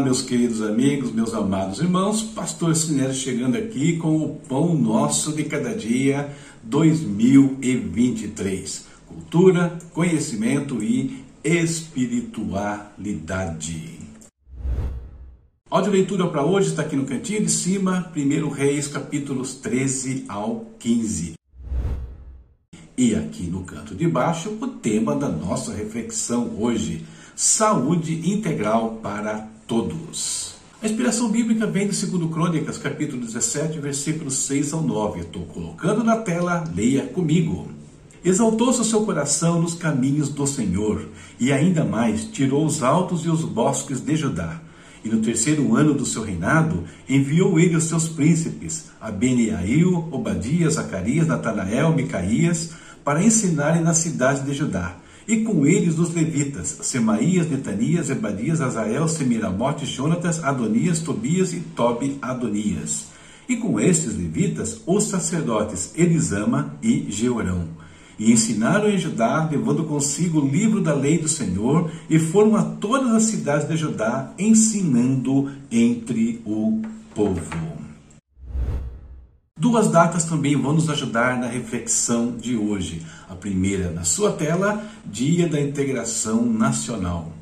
Meus queridos amigos, meus amados irmãos, Pastor Sinésio chegando aqui com o Pão Nosso de Cada Dia 2023. Cultura, conhecimento e espiritualidade. Áudio leitura para hoje está aqui no cantinho de cima, 1 Reis, capítulos 13 ao 15. E aqui no canto de baixo, o tema da nossa reflexão hoje saúde integral para todos. A inspiração bíblica vem de 2 Crônicas, capítulo 17, versículos 6 ao 9. Estou colocando na tela, leia comigo. Exaltou-se o seu coração nos caminhos do Senhor, e ainda mais tirou os altos e os bosques de Judá. E no terceiro ano do seu reinado, enviou ele os seus príncipes, Abeniail, Obadias, Zacarias, Natanael, Micaías, para ensinarem na cidade de Judá e com eles os levitas, Semaías, Netanias, Ebadias, Azael, Semiramote, Jonatas, Adonias, Tobias e Tobi Adonias. E com estes levitas, os sacerdotes Elisama e Jeorão. E ensinaram em Judá, levando consigo o livro da lei do Senhor, e foram a todas as cidades de Judá, ensinando entre o povo. Duas datas também vão nos ajudar na reflexão de hoje. A primeira na sua tela, Dia da Integração Nacional.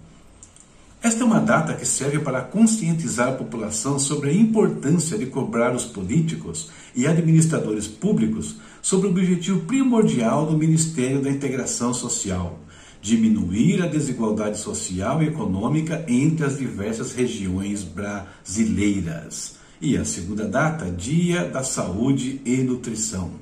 Esta é uma data que serve para conscientizar a população sobre a importância de cobrar os políticos e administradores públicos sobre o objetivo primordial do Ministério da Integração Social: diminuir a desigualdade social e econômica entre as diversas regiões brasileiras. E a segunda data, Dia da Saúde e Nutrição.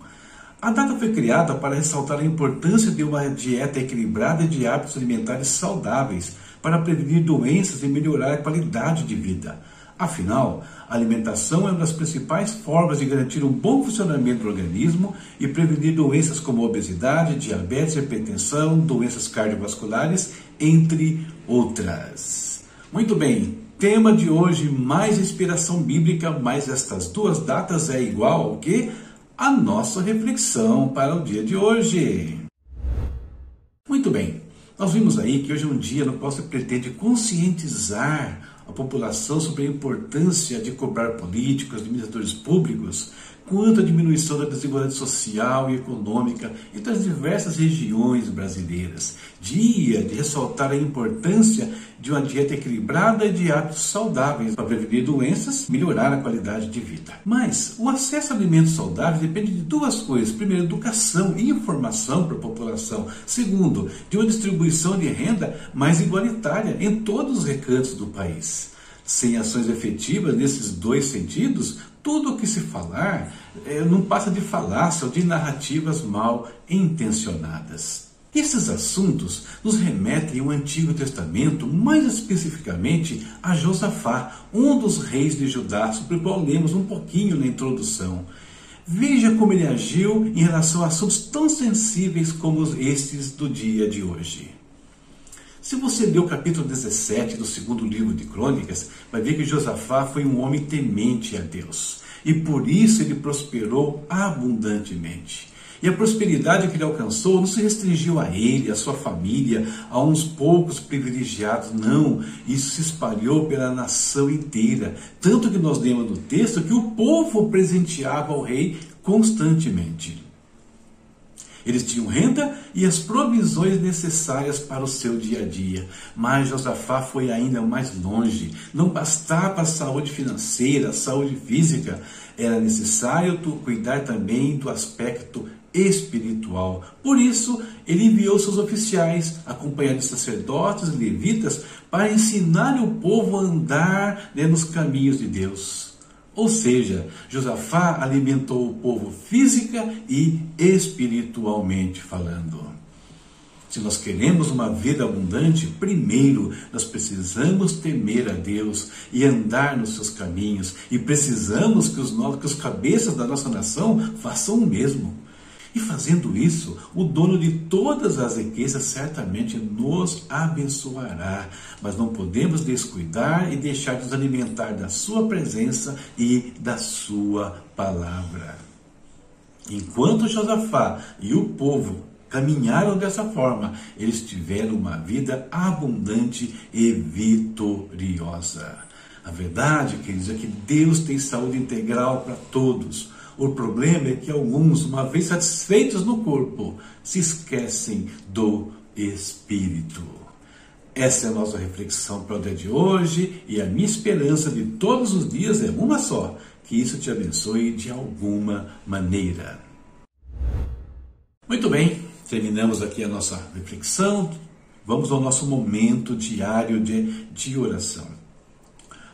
A data foi criada para ressaltar a importância de uma dieta equilibrada e de hábitos alimentares saudáveis para prevenir doenças e melhorar a qualidade de vida. Afinal, a alimentação é uma das principais formas de garantir um bom funcionamento do organismo e prevenir doenças como obesidade, diabetes, hipertensão, doenças cardiovasculares, entre outras. Muito bem, Tema de hoje, mais inspiração bíblica, mais estas duas datas é igual ao que? A nossa reflexão para o dia de hoje. Muito bem, nós vimos aí que hoje é um dia no qual se pretende conscientizar a população sobre a importância de cobrar políticos, administradores públicos, quanto à diminuição da desigualdade social e econômica entre as diversas regiões brasileiras. Dia de ressaltar a importância de uma dieta equilibrada e de hábitos saudáveis para prevenir doenças, melhorar a qualidade de vida. Mas o acesso a alimentos saudáveis depende de duas coisas: primeiro, educação e informação para a população. Segundo, de uma distribuição de renda mais igualitária em todos os recantos do país. Sem ações efetivas nesses dois sentidos, tudo o que se falar é, não passa de falácia ou de narrativas mal intencionadas. Esses assuntos nos remetem ao Antigo Testamento, mais especificamente a Josafá, um dos reis de Judá, sobre o qual lemos um pouquinho na introdução. Veja como ele agiu em relação a assuntos tão sensíveis como estes do dia de hoje. Se você ler o capítulo 17 do segundo livro de Crônicas, vai ver que Josafá foi um homem temente a Deus. E por isso ele prosperou abundantemente. E a prosperidade que ele alcançou não se restringiu a ele, a sua família, a uns poucos privilegiados, não. Isso se espalhou pela nação inteira. Tanto que nós lemos no texto que o povo presenteava ao rei constantemente. Eles tinham renda e as provisões necessárias para o seu dia a dia. Mas Josafá foi ainda mais longe. Não bastava a saúde financeira, a saúde física. Era necessário cuidar também do aspecto espiritual. Por isso, ele enviou seus oficiais, acompanhados de sacerdotes e levitas, para ensinar o povo a andar né, nos caminhos de Deus. Ou seja, Josafá alimentou o povo física e espiritualmente falando. Se nós queremos uma vida abundante, primeiro nós precisamos temer a Deus e andar nos seus caminhos, e precisamos que os, que os cabeças da nossa nação façam o mesmo. E fazendo isso, o dono de todas as riquezas certamente nos abençoará. Mas não podemos descuidar e deixar de nos alimentar da Sua presença e da Sua palavra. Enquanto Josafá e o povo caminharam dessa forma, eles tiveram uma vida abundante e vitoriosa. A verdade, queridos, é que Deus tem saúde integral para todos. O problema é que alguns, uma vez satisfeitos no corpo, se esquecem do espírito. Essa é a nossa reflexão para o dia de hoje e a minha esperança de todos os dias é uma só: que isso te abençoe de alguma maneira. Muito bem, terminamos aqui a nossa reflexão. Vamos ao nosso momento diário de, de oração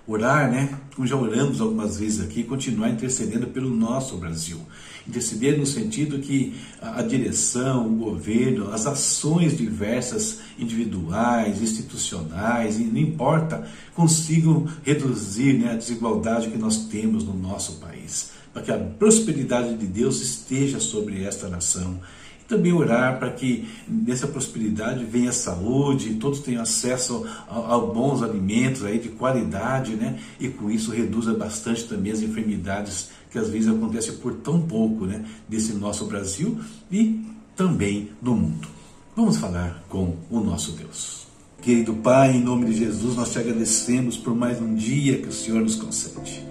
orar, né? Como já oramos algumas vezes aqui, continuar intercedendo pelo nosso Brasil. Interceder no sentido que a, direção, o governo, as ações diversas, individuais, institucionais, não importa, consigam reduzir né, a desigualdade que nós temos no nosso país. Para que a prosperidade de Deus esteja sobre esta nação também orar para que nessa prosperidade venha saúde, todos tenham acesso a, bons alimentos aí de qualidade, né? E com isso reduza bastante também as enfermidades que às vezes acontecem por tão pouco, né? Desse nosso Brasil e também no mundo. Vamos falar com o nosso Deus. Querido Pai, em nome de Jesus, nós te agradecemos por mais um dia que o Senhor nos concede.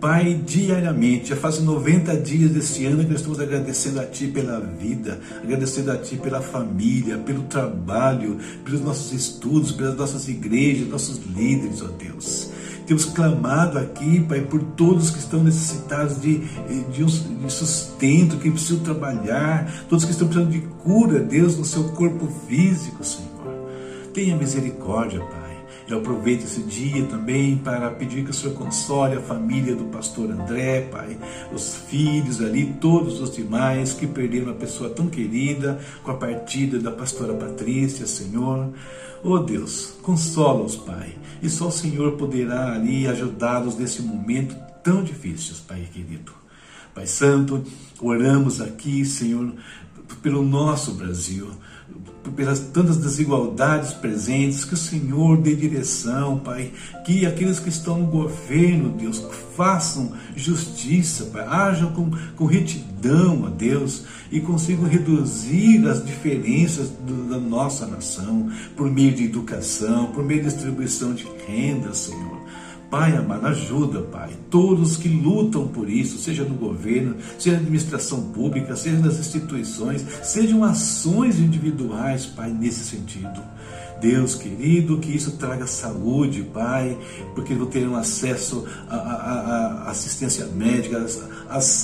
Pai, diariamente, já faz 90 dias desse ano que nós estamos agradecendo a Ti pela vida, agradecendo a Ti pela família, pelo trabalho, pelos nossos estudos, pelas nossas igrejas, nossos líderes, ó Deus. Temos clamado aqui, Pai, por todos que estão necessitados de, de, um, de sustento, que precisam trabalhar, todos que estão precisando de cura, Deus, no seu corpo físico, Senhor. Tenha misericórdia, Pai. Eu aproveito esse dia também para pedir que o Senhor console a família do pastor André, Pai, os filhos ali, todos os demais que perderam uma pessoa tão querida com a partida da pastora Patrícia, Senhor. Oh Deus, consola-os, Pai, e só o Senhor poderá ali ajudá-los nesse momento tão difícil, Pai querido. Pai Santo, oramos aqui, Senhor, pelo nosso Brasil pelas tantas desigualdades presentes, que o Senhor dê direção, Pai, que aqueles que estão no governo, Deus, façam justiça, Pai, hajam com, com retidão, a Deus, e consigam reduzir as diferenças do, da nossa nação, por meio de educação, por meio de distribuição de renda, Senhor. Pai amado, ajuda, Pai, todos que lutam por isso, seja no governo, seja na administração pública, seja nas instituições, sejam ações individuais, Pai, nesse sentido. Deus querido, que isso traga saúde, Pai, porque não terão acesso à assistência médica,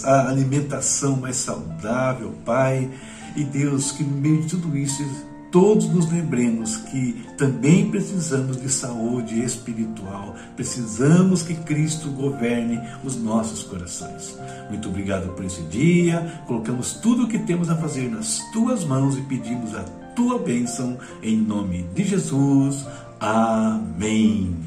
à alimentação mais saudável, Pai. E Deus, que no meio de tudo isso todos nos lembremos que também precisamos de saúde espiritual, precisamos que Cristo governe os nossos corações. Muito obrigado por esse dia, colocamos tudo o que temos a fazer nas tuas mãos e pedimos a tua bênção em nome de Jesus. Amém.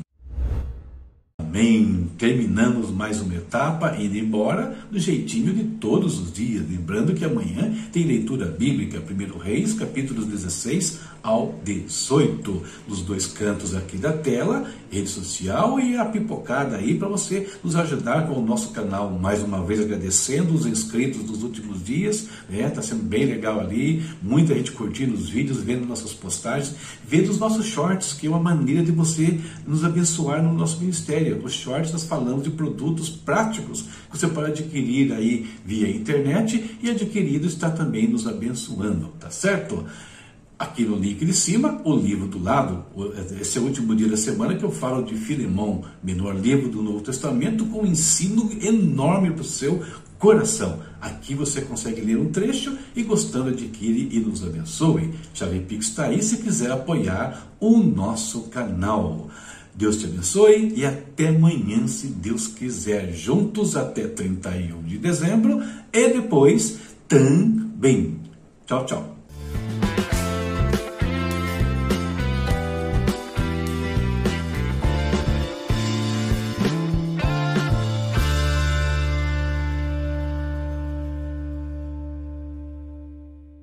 Amém. Terminamos mais uma etapa, indo embora do jeitinho de todos os dias. Lembrando que amanhã tem leitura bíblica, 1 Reis, capítulos 16 ao 18, nos dois cantos aqui da tela, rede social e a pipocada aí para você nos ajudar com o nosso canal. Mais uma vez agradecendo os inscritos dos últimos dias, né? Tá sendo bem legal ali, muita gente curtindo os vídeos, vendo nossas postagens, vendo os nossos shorts, que é uma maneira de você nos abençoar no nosso ministério. Shorts nós falamos de produtos práticos que você pode adquirir aí via internet e adquirido está também nos abençoando, tá certo? Aqui no link de cima, o livro do lado. Esse é o último dia da semana que eu falo de Filemão, menor livro do Novo Testamento, com um ensino enorme para o seu coração. Aqui você consegue ler um trecho e gostando adquire e nos abençoe. Chave Pix está aí se quiser apoiar o nosso canal. Deus te abençoe e até amanhã, se Deus quiser. Juntos até 31 de dezembro e depois também. Tchau, tchau.